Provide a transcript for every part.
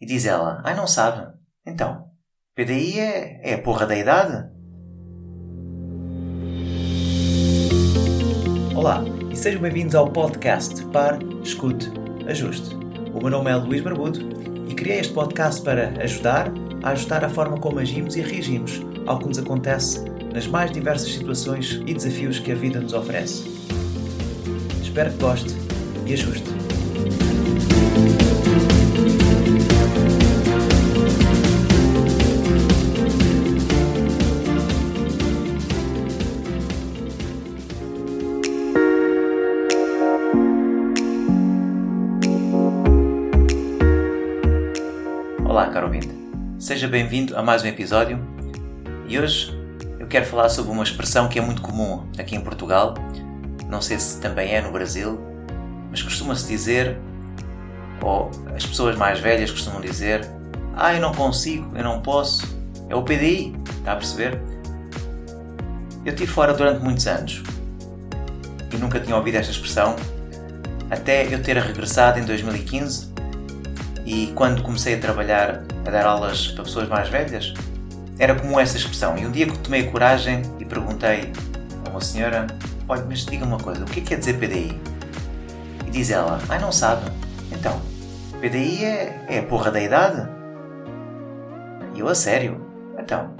E diz ela: Ai, não sabe? Então, PDI é, é a porra da idade? Olá e sejam bem-vindos ao podcast Par, Escute, Ajuste. O meu nome é Luís Barbudo e criei este podcast para ajudar a ajustar a forma como agimos e reagimos ao que nos acontece nas mais diversas situações e desafios que a vida nos oferece. Espero que goste e ajuste. Olá, caro ouvinte. Seja bem-vindo a mais um episódio e hoje eu quero falar sobre uma expressão que é muito comum aqui em Portugal, não sei se também é no Brasil, mas costuma-se dizer, ou as pessoas mais velhas costumam dizer: Ah, eu não consigo, eu não posso, é o PDI, está a perceber? Eu estive fora durante muitos anos e nunca tinha ouvido esta expressão, até eu ter regressado em 2015 e quando comecei a trabalhar, a dar aulas para pessoas mais velhas, era comum essa expressão. E um dia que tomei coragem e perguntei a uma senhora: Olha, mas diga uma coisa, o que é que quer dizer PDI? E diz ela: Ai, não sabe. Então, PDI é, é a porra da idade? E eu, a sério? Então,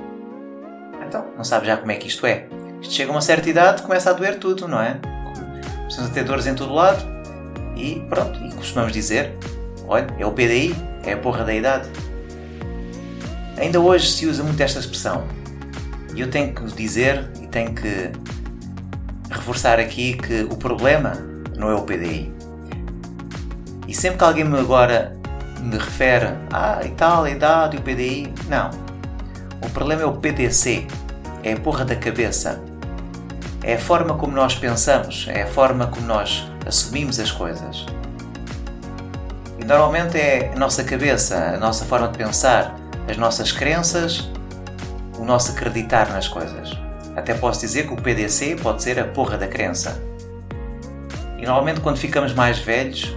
então, não sabe já como é que isto é? Isto chega a uma certa idade, começa a doer tudo, não é? Começamos a ter dores em todo lado e pronto, e costumamos dizer Olha, é o PDI, é a porra da idade. Ainda hoje se usa muito esta expressão. E eu tenho que dizer e tenho que reforçar aqui que o problema não é o PDI. E sempre que alguém me agora me refere ah, tal, a idade e o PDI, não. O problema é o PDC, é a porra da cabeça. É a forma como nós pensamos, é a forma como nós assumimos as coisas. Normalmente é a nossa cabeça, a nossa forma de pensar, as nossas crenças, o nosso acreditar nas coisas. Até posso dizer que o PDC pode ser a porra da crença. E normalmente quando ficamos mais velhos,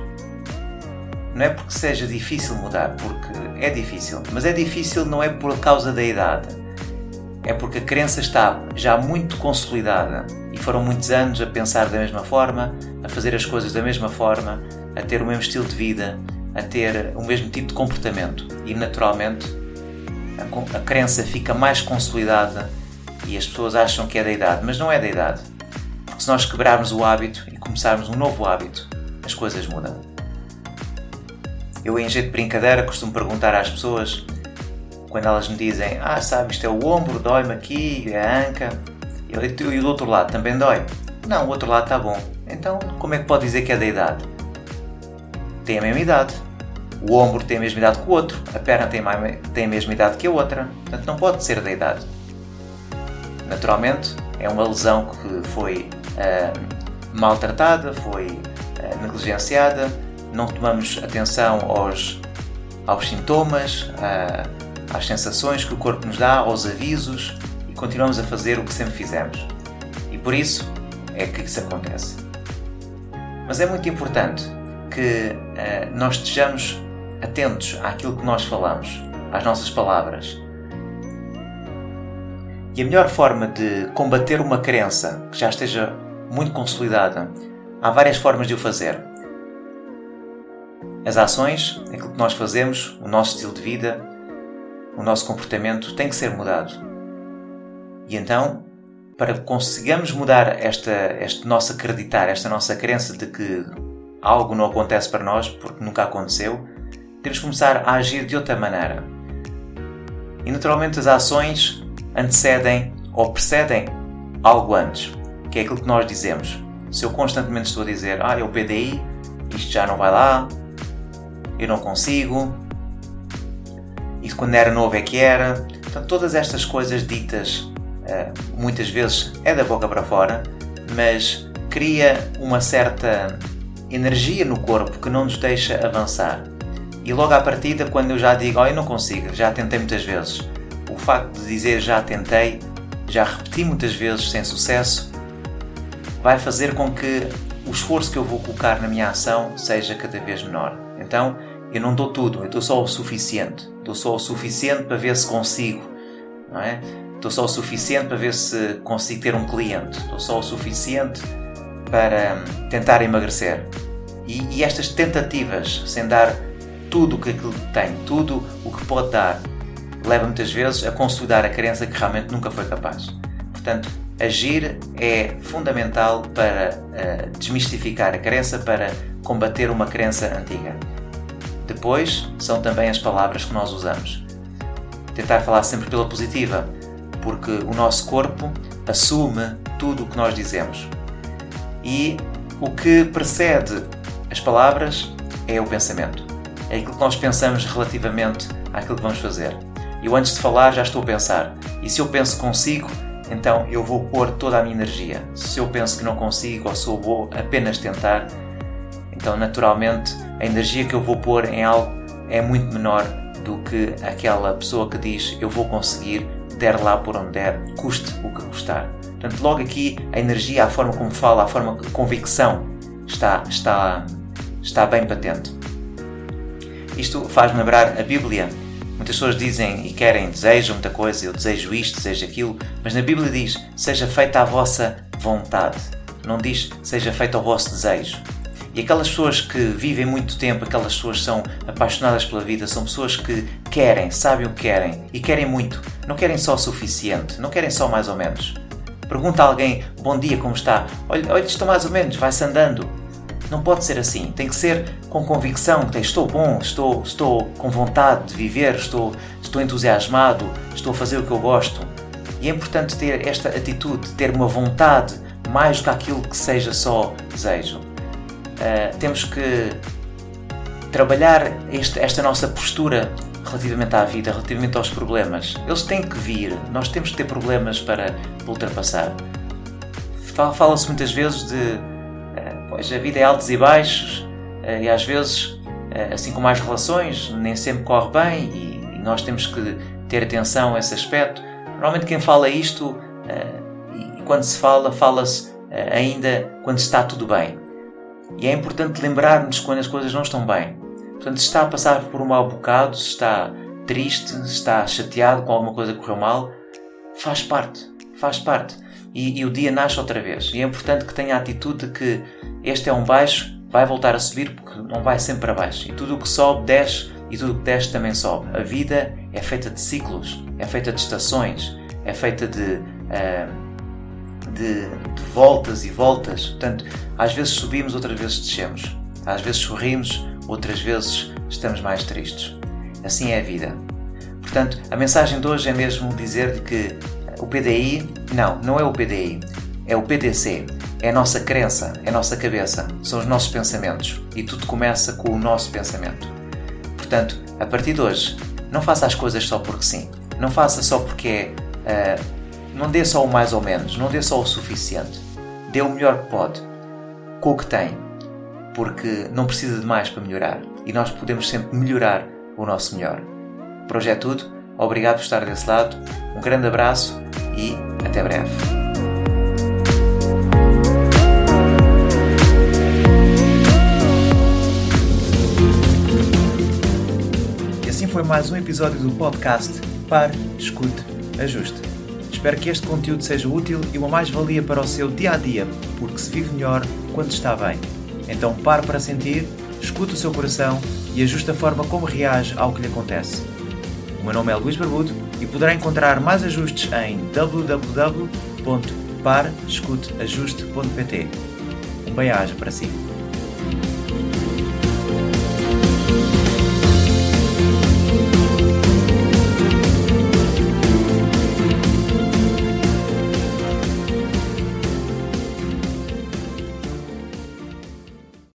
não é porque seja difícil mudar, porque é difícil, mas é difícil não é por causa da idade. É porque a crença está já muito consolidada e foram muitos anos a pensar da mesma forma, a fazer as coisas da mesma forma, a ter o mesmo estilo de vida, a ter o mesmo tipo de comportamento e naturalmente a, a crença fica mais consolidada e as pessoas acham que é da idade, mas não é da idade. Porque se nós quebrarmos o hábito e começarmos um novo hábito, as coisas mudam. Eu, em jeito de brincadeira, costumo perguntar às pessoas quando elas me dizem: Ah, sabe, isto é o ombro, dói-me aqui, é a anca, e do outro lado também dói. Não, o outro lado está bom. Então, como é que pode dizer que é da idade? Tem a mesma idade. O ombro tem a mesma idade que o outro. A perna tem, tem a mesma idade que a outra. Portanto, não pode ser da idade. Naturalmente, é uma lesão que foi uh, maltratada, foi uh, negligenciada, não tomamos atenção aos, aos sintomas, uh, às sensações que o corpo nos dá, aos avisos e continuamos a fazer o que sempre fizemos. E por isso é que isso acontece. Mas é muito importante que uh, nós estejamos atentos àquilo que nós falamos, às nossas palavras. E a melhor forma de combater uma crença que já esteja muito consolidada, há várias formas de o fazer. As ações, aquilo que nós fazemos, o nosso estilo de vida, o nosso comportamento tem que ser mudado. E então, para que consigamos mudar esta, este nosso acreditar, esta nossa crença de que algo não acontece para nós porque nunca aconteceu, temos que começar a agir de outra maneira. E naturalmente as ações antecedem ou precedem algo antes, que é aquilo que nós dizemos. Se eu constantemente estou a dizer, ah, é o PDI, isto já não vai lá, eu não consigo, isso quando era novo é que era. Então, todas estas coisas ditas uh, muitas vezes é da boca para fora, mas cria uma certa energia no corpo que não nos deixa avançar. E logo à partida, quando eu já digo, oh, eu não consigo, já tentei muitas vezes, o facto de dizer já tentei, já repeti muitas vezes sem sucesso, vai fazer com que o esforço que eu vou colocar na minha ação seja cada vez menor. Então, eu não dou tudo, eu dou só o suficiente. Dou só o suficiente para ver se consigo, não é? Dou só o suficiente para ver se consigo ter um cliente. Dou só o suficiente para hum, tentar emagrecer. E, e estas tentativas, sem dar tudo o que aquilo tem, tudo o que pode dar, leva muitas vezes a consolidar a crença que realmente nunca foi capaz. Portanto, agir é fundamental para uh, desmistificar a crença, para combater uma crença antiga. Depois, são também as palavras que nós usamos. Tentar falar sempre pela positiva, porque o nosso corpo assume tudo o que nós dizemos. E o que precede as palavras é o pensamento. É aquilo que nós pensamos relativamente àquilo que vamos fazer. Eu antes de falar já estou a pensar. E se eu penso consigo, então eu vou pôr toda a minha energia. Se eu penso que não consigo ou se eu vou apenas tentar, então naturalmente a energia que eu vou pôr em algo é muito menor do que aquela pessoa que diz eu vou conseguir, der lá por onde der, custe o que custar. Portanto, logo aqui a energia, a forma como fala, a forma de convicção está, está, está bem patente. Isto faz-me lembrar a Bíblia. Muitas pessoas dizem e querem, desejam muita coisa, eu desejo isto, desejo aquilo, mas na Bíblia diz: seja feita a vossa vontade. Não diz seja feito o vosso desejo. E aquelas pessoas que vivem muito tempo, aquelas pessoas são apaixonadas pela vida, são pessoas que querem, sabem o que querem e querem muito. Não querem só o suficiente, não querem só mais ou menos. Pergunta a alguém, bom dia, como está? Olha, olha estou mais ou menos, vai-se andando. Não pode ser assim. Tem que ser com convicção. Estou bom, estou, estou com vontade de viver, estou, estou entusiasmado, estou a fazer o que eu gosto. E é importante ter esta atitude, ter uma vontade mais do que aquilo que seja só desejo. Uh, temos que trabalhar este, esta nossa postura relativamente à vida, relativamente aos problemas. Eles têm que vir, nós temos que ter problemas para ultrapassar. Fala-se muitas vezes de pois a vida é altos e baixos eh, e às vezes, eh, assim como as relações, nem sempre corre bem e nós temos que ter atenção a esse aspecto. Normalmente quem fala isto eh, e quando se fala, fala-se ainda quando está tudo bem. E é importante lembrar-nos quando as coisas não estão bem. Portanto, se está a passar por um mau bocado, se está triste, se está chateado com alguma coisa que correu mal, faz parte, faz parte. E, e, o dia nasce outra vez. E é importante que tenha a atitude de que este é um baixo, vai voltar a subir porque não vai sempre para baixo. E tudo o que sobe, desce, e tudo o que desce também sobe. A vida é feita de ciclos, é feita de estações, é feita de, uh, de, de voltas e voltas. Portanto, às vezes subimos, outras vezes descemos. Às vezes sorrimos, outras vezes estamos mais tristes. Assim é a vida. Portanto, a mensagem de hoje é mesmo dizer que o PDI, não, não é o PDI, é o PDC. É a nossa crença, é a nossa cabeça, são os nossos pensamentos. E tudo começa com o nosso pensamento. Portanto, a partir de hoje, não faça as coisas só porque sim. Não faça só porque é. Uh, não dê só o mais ou menos, não dê só o suficiente. Dê o melhor que pode, com o que tem, porque não precisa de mais para melhorar e nós podemos sempre melhorar o nosso melhor. Por hoje é tudo. Obrigado por estar desse lado. Um grande abraço e até breve. E assim foi mais um episódio do podcast Pare, Escute, Ajuste. Espero que este conteúdo seja útil e uma mais-valia para o seu dia a dia, porque se vive melhor quando está bem. Então pare para sentir, escute o seu coração e ajuste a forma como reage ao que lhe acontece. O meu nome é Luís Barbudo e poderá encontrar mais ajustes em www.parescuteajuste.pt. Um bem-aja para si.